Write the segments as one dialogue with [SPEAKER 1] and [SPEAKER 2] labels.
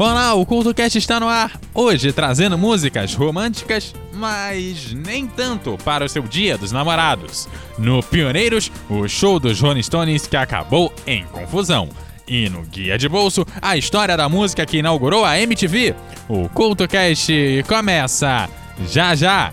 [SPEAKER 1] Olá, o CultoCast está no ar. Hoje trazendo músicas românticas, mas nem tanto para o seu Dia dos Namorados. No Pioneiros, o show dos Rolling Stones que acabou em confusão. E no Guia de Bolso, a história da música que inaugurou a MTV. O CultoCast começa já já!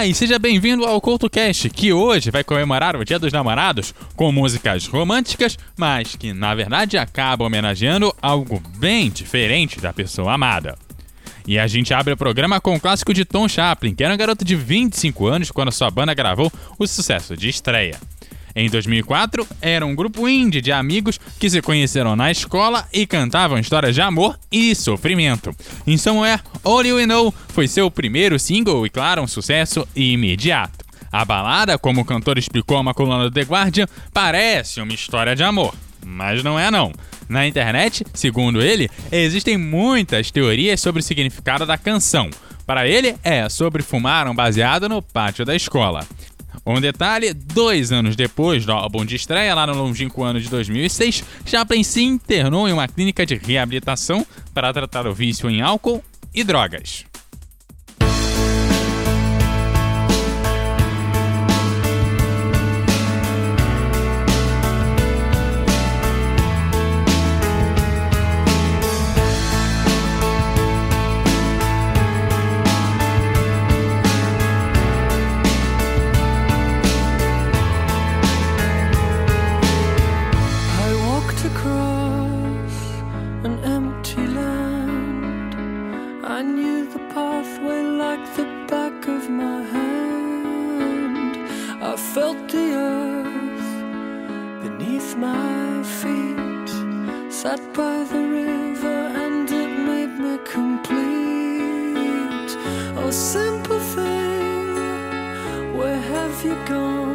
[SPEAKER 1] Olá e seja bem-vindo ao CoutoCast, que hoje vai comemorar o Dia dos Namorados com músicas românticas, mas que na verdade acabam homenageando algo bem diferente da pessoa amada. E a gente abre o programa com o clássico de Tom Chaplin, que era um garoto de 25 anos quando sua banda gravou o sucesso de estreia. Em 2004, era um grupo indie de amigos que se conheceram na escola e cantavam histórias de amor e sofrimento. Em Somewhere, All You Know foi seu primeiro single e, claro, um sucesso imediato. A balada, como o cantor explicou a uma coluna do The Guardian, parece uma história de amor, mas não é não. Na internet, segundo ele, existem muitas teorias sobre o significado da canção. Para ele, é sobre fumar um baseado no pátio da escola. Um detalhe: dois anos depois do álbum de estreia, lá no longínquo ano de 2006, Chaplin se internou em uma clínica de reabilitação para tratar o vício em álcool e drogas. simple thing. Where have you gone?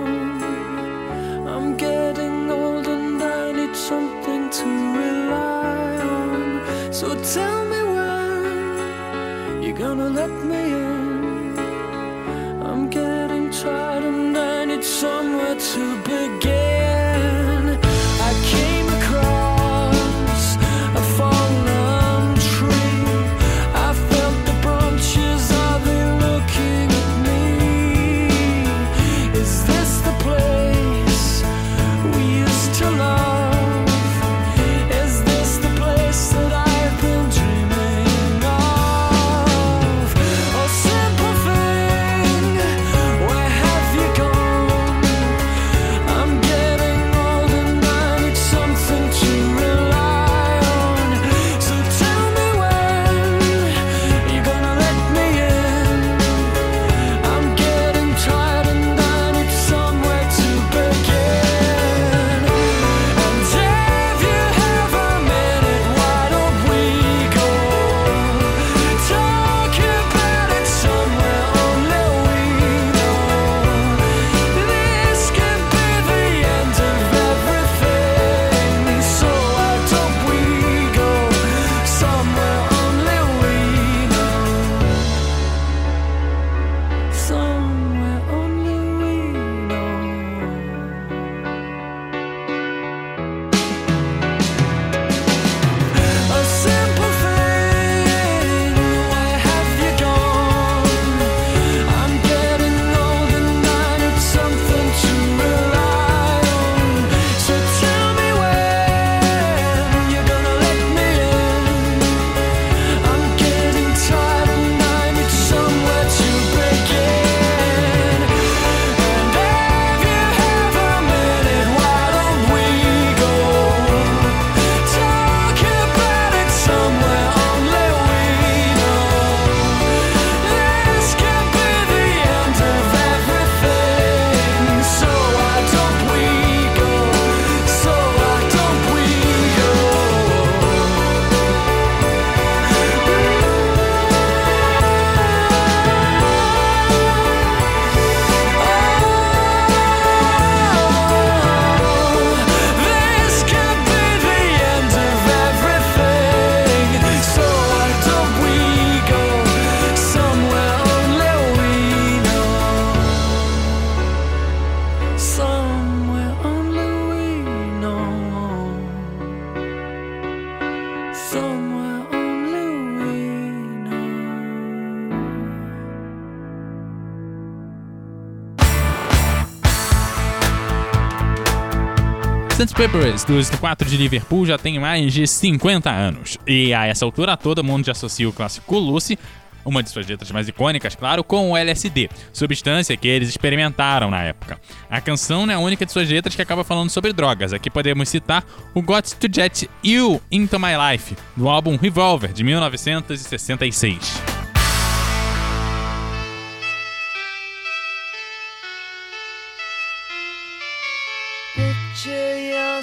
[SPEAKER 1] Peppers, dos quatro de Liverpool, já tem mais de 50 anos. E a essa altura todo mundo já associa o clássico Lucy uma de suas letras mais icônicas, claro, com o LSD, substância que eles experimentaram na época. A canção é a única de suas letras que acaba falando sobre drogas. Aqui podemos citar o Got to Jet You Into My Life, do álbum Revolver, de 1966.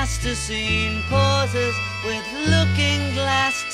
[SPEAKER 2] Plasticine pauses with looking glass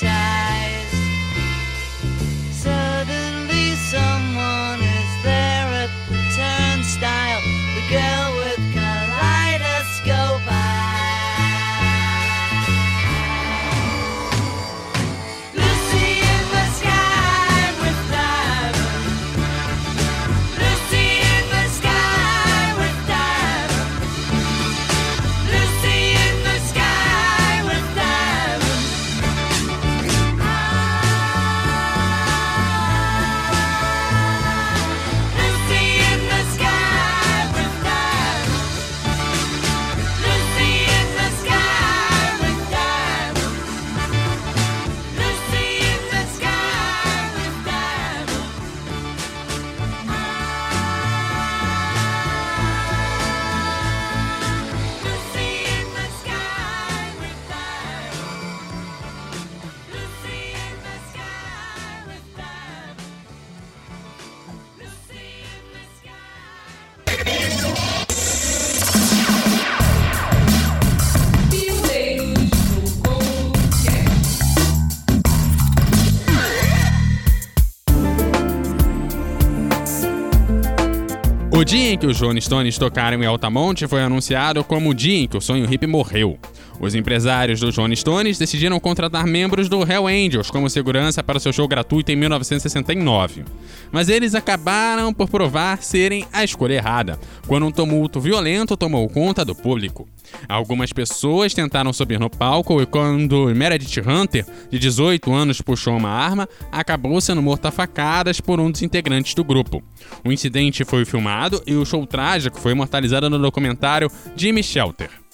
[SPEAKER 1] em que os Rolling Stones tocaram em Altamonte foi anunciado como o dia em que o sonho hippie morreu. Os empresários dos Rolling Stones decidiram contratar membros do Hell Angels como segurança para seu show gratuito em 1969. Mas eles acabaram por provar serem a escolha errada, quando um tumulto violento tomou conta do público. Algumas pessoas tentaram subir no palco e quando Meredith Hunter, de 18 anos, puxou uma arma, acabou sendo morta a facadas por um dos integrantes do grupo. O incidente foi filmado e o show trágico foi imortalizado no documentário Jimmy Shelter.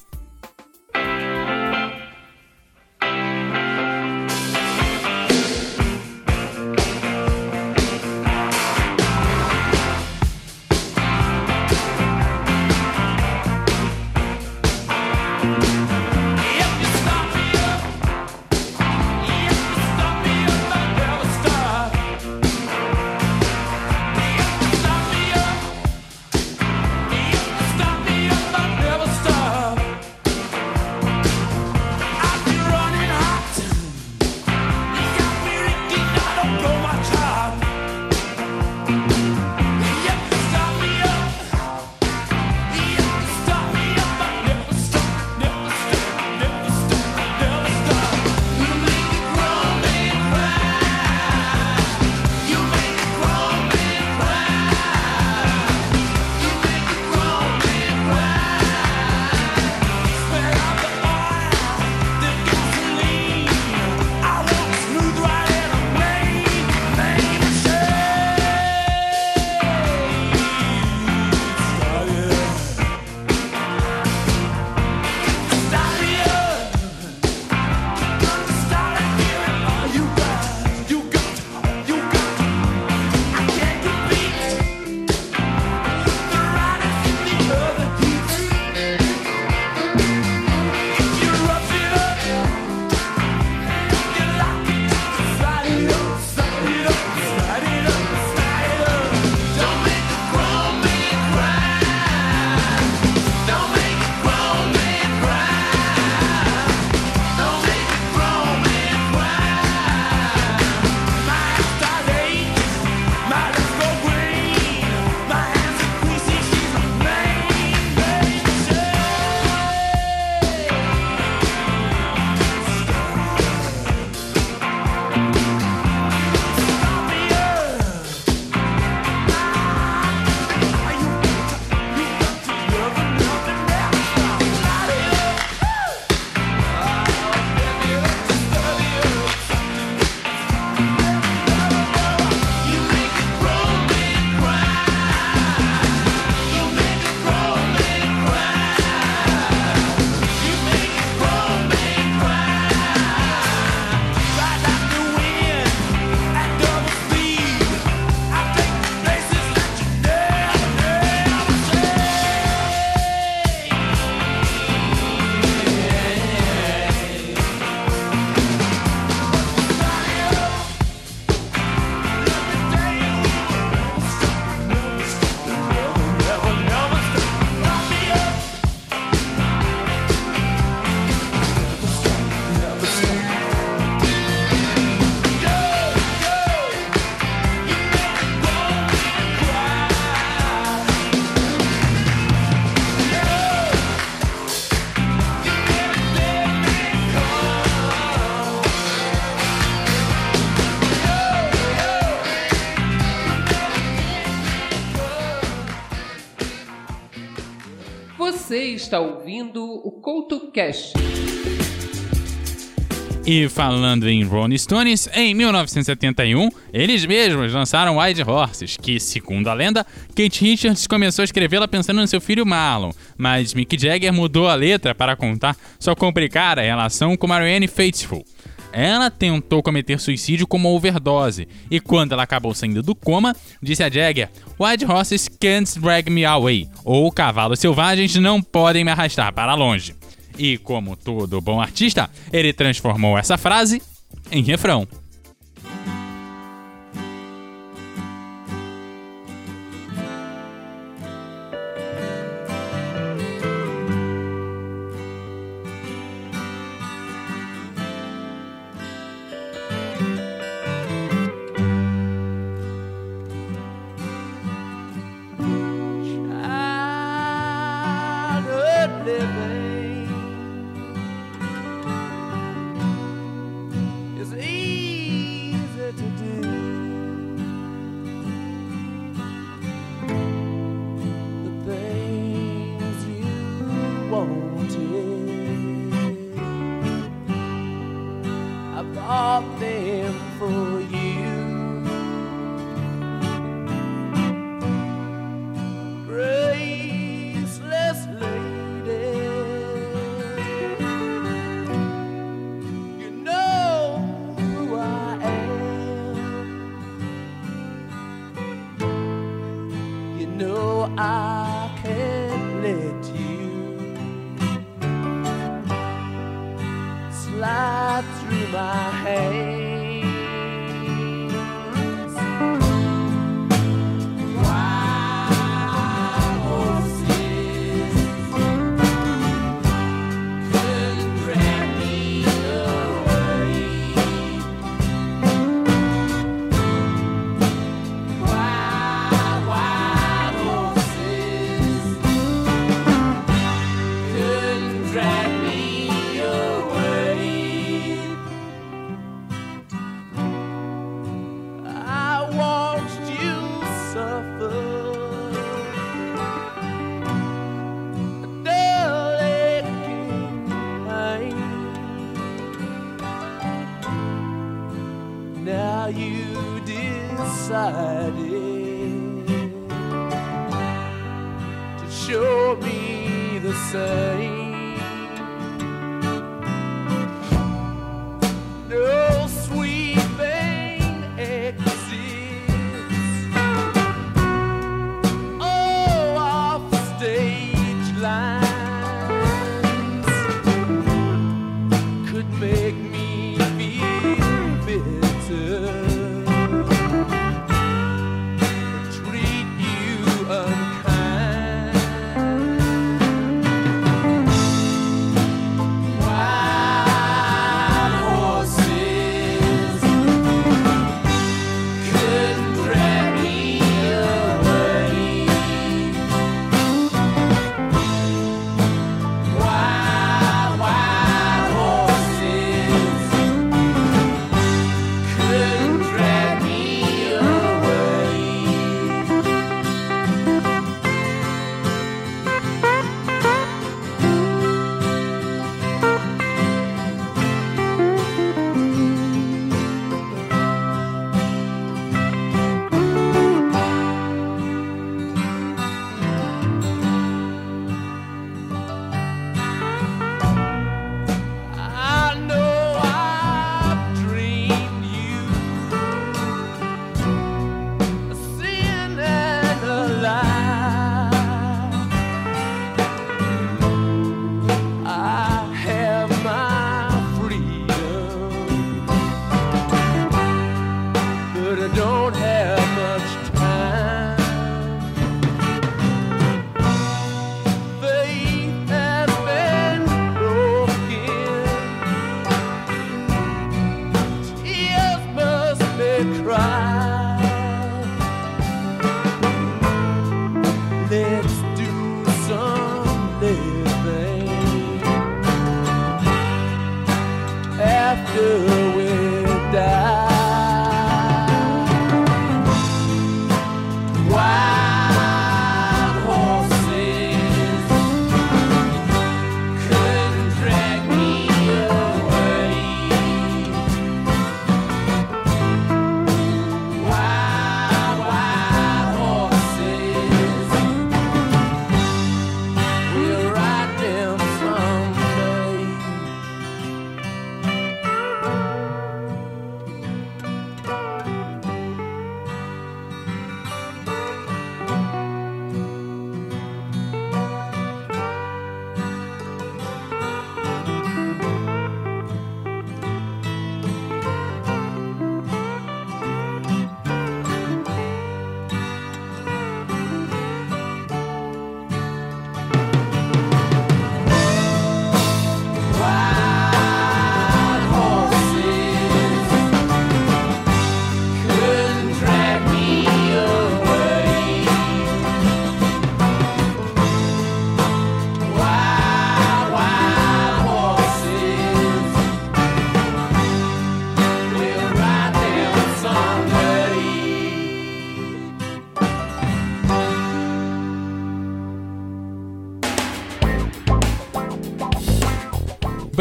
[SPEAKER 3] Está ouvindo o CoutoCast.
[SPEAKER 1] E falando em Rolling Stones, em 1971, eles mesmos lançaram Wild Horses, que, segundo a lenda, Kate Richards começou a escrevê-la pensando no seu filho Marlon, mas Mick Jagger mudou a letra para contar sua complicada relação com Marianne Faithfull. Ela tentou cometer suicídio com uma overdose, e quando ela acabou saindo do coma, disse a Jagger: Wild Horses can't drag me away, ou cavalos selvagens não podem me arrastar para longe. E como todo bom artista, ele transformou essa frase em refrão.
[SPEAKER 4] Slide through my hands.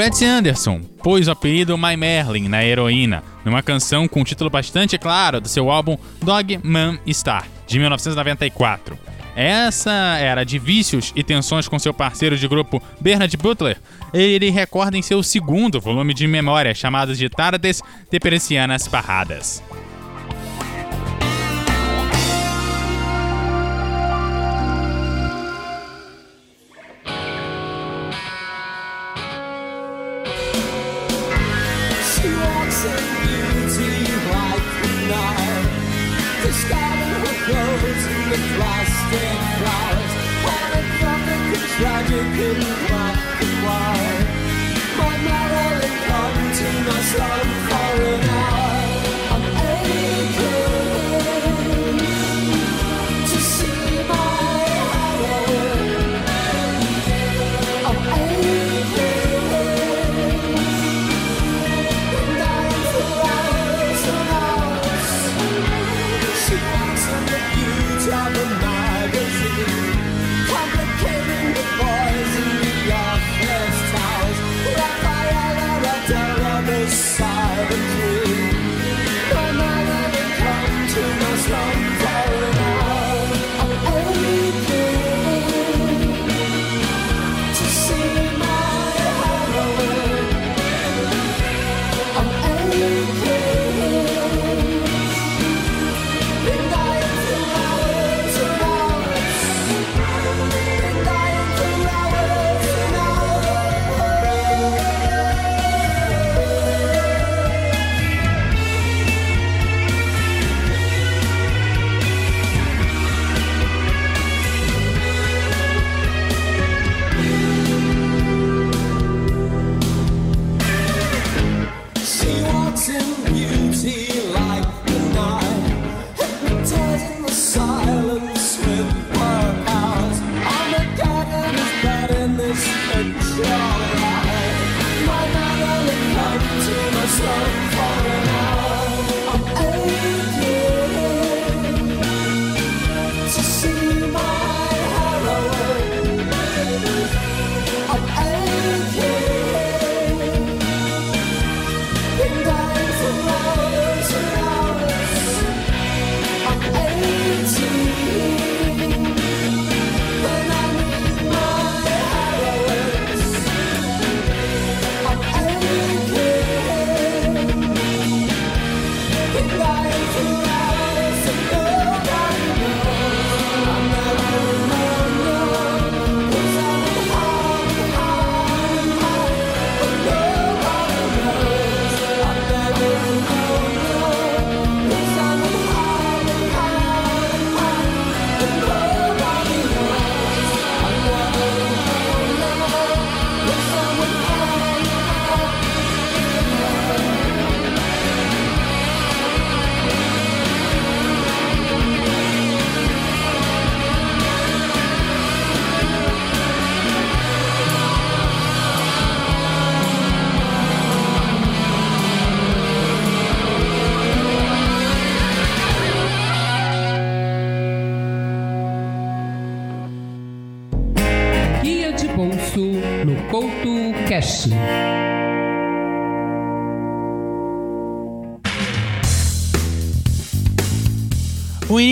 [SPEAKER 1] Brett Anderson pôs o apelido My Merlin na heroína, numa canção com um título bastante claro do seu álbum Dog Man Star, de 1994. Essa era de vícios e tensões com seu parceiro de grupo Bernard Butler. Ele recorda em seu segundo volume de memórias chamado de Tardes de Persianas Parradas.
[SPEAKER 4] The plastic flowers When a prophet is tragic in black and white My marrow and come to my
[SPEAKER 3] side.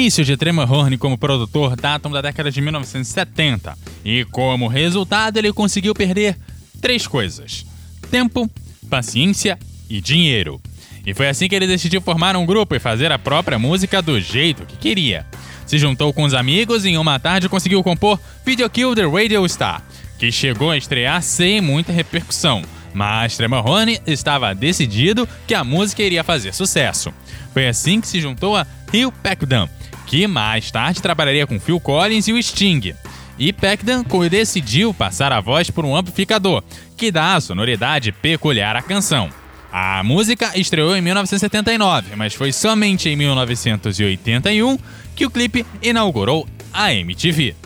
[SPEAKER 1] O início de Tremor Horn como produtor datam da década de 1970 e, como resultado, ele conseguiu perder três coisas: tempo, paciência e dinheiro. E foi assim que ele decidiu formar um grupo e fazer a própria música do jeito que queria. Se juntou com os amigos e em uma tarde conseguiu compor Video Kill the Radio Star, que chegou a estrear sem muita repercussão. Mas Tremorrone estava decidido que a música iria fazer sucesso. Foi assim que se juntou a Hill Packdan, que mais tarde trabalharia com Phil Collins e o Sting. E Packdan decidiu passar a voz por um amplificador, que dá a sonoridade peculiar à canção. A música estreou em 1979, mas foi somente em 1981 que o clipe inaugurou a MTV.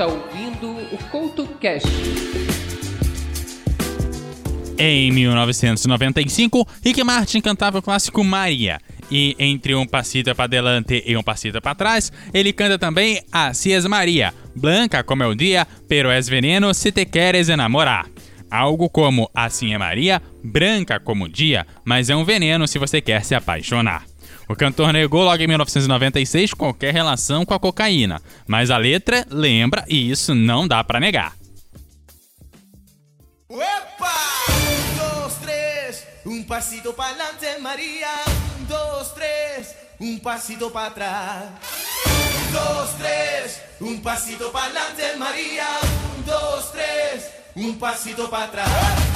[SPEAKER 5] Está ouvindo o CoutoCast.
[SPEAKER 1] Em 1995, Rick Martin cantava o clássico Maria. E entre um passito para adelante e um passito para trás, ele canta também Así es Maria, Blanca como é o dia, pero es veneno se te queres enamorar. Algo como Assim é Maria, branca como o dia, mas é um veneno se você quer se apaixonar. O cantor negou logo em 1996 qualquer relação com a cocaína, mas a letra lembra e isso não dá pra negar.
[SPEAKER 6] ¡Epa! Un, dos, tres, un pasito para adelante, María. Un, dos, tres, un pasito para atrás. Un, dos, tres, un pasito para adelante, María. Un, dos, tres, un pasito para atrás.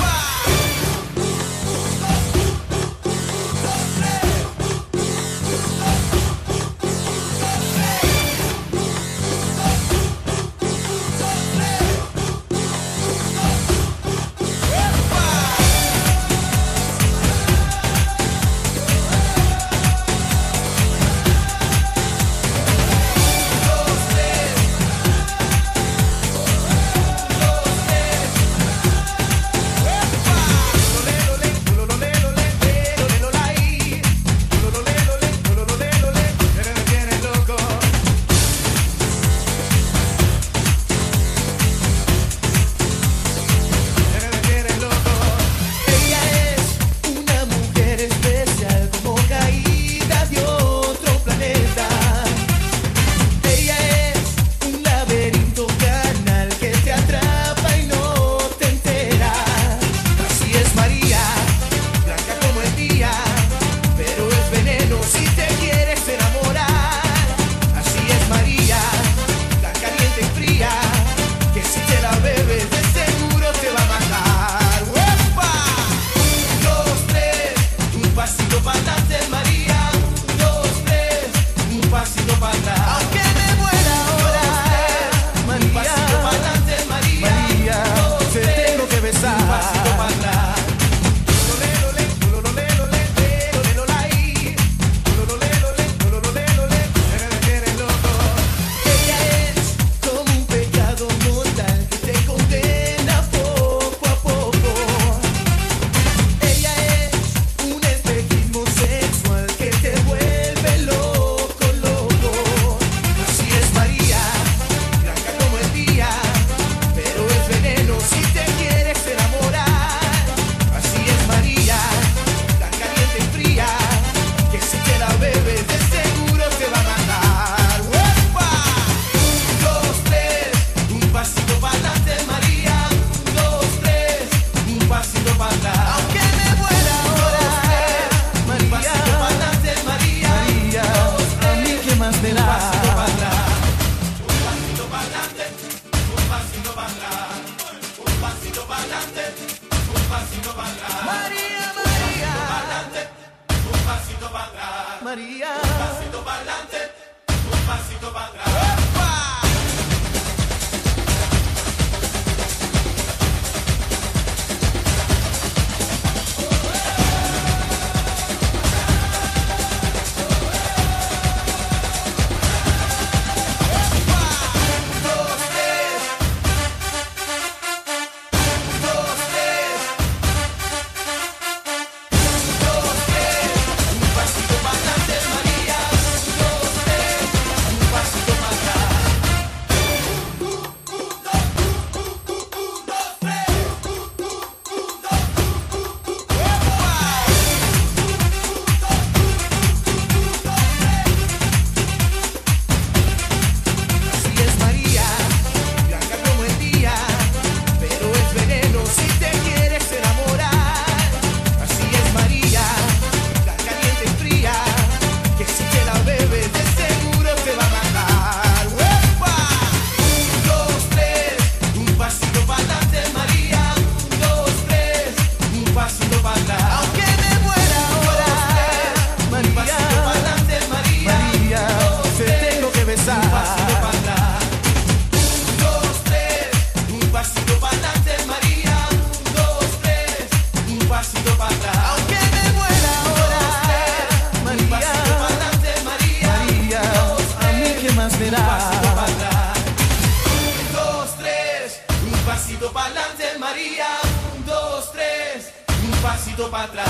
[SPEAKER 4] Para atrás.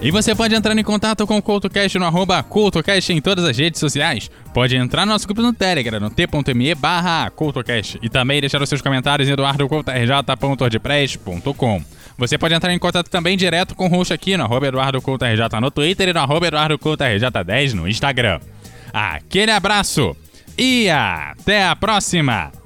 [SPEAKER 1] E você pode entrar em contato com o CoutoCast no arroba CoutoCast em todas as redes sociais. Pode entrar no nosso grupo no Telegram, no t.me barra CoutoCast. E também deixar os seus comentários em eduardocoutorj.wordpress.com. Você pode entrar em contato também direto com o host aqui no arroba EduardoCoutoRJ no Twitter e no arroba EduardoCoutoRJ10 no Instagram. Aquele abraço e até a próxima!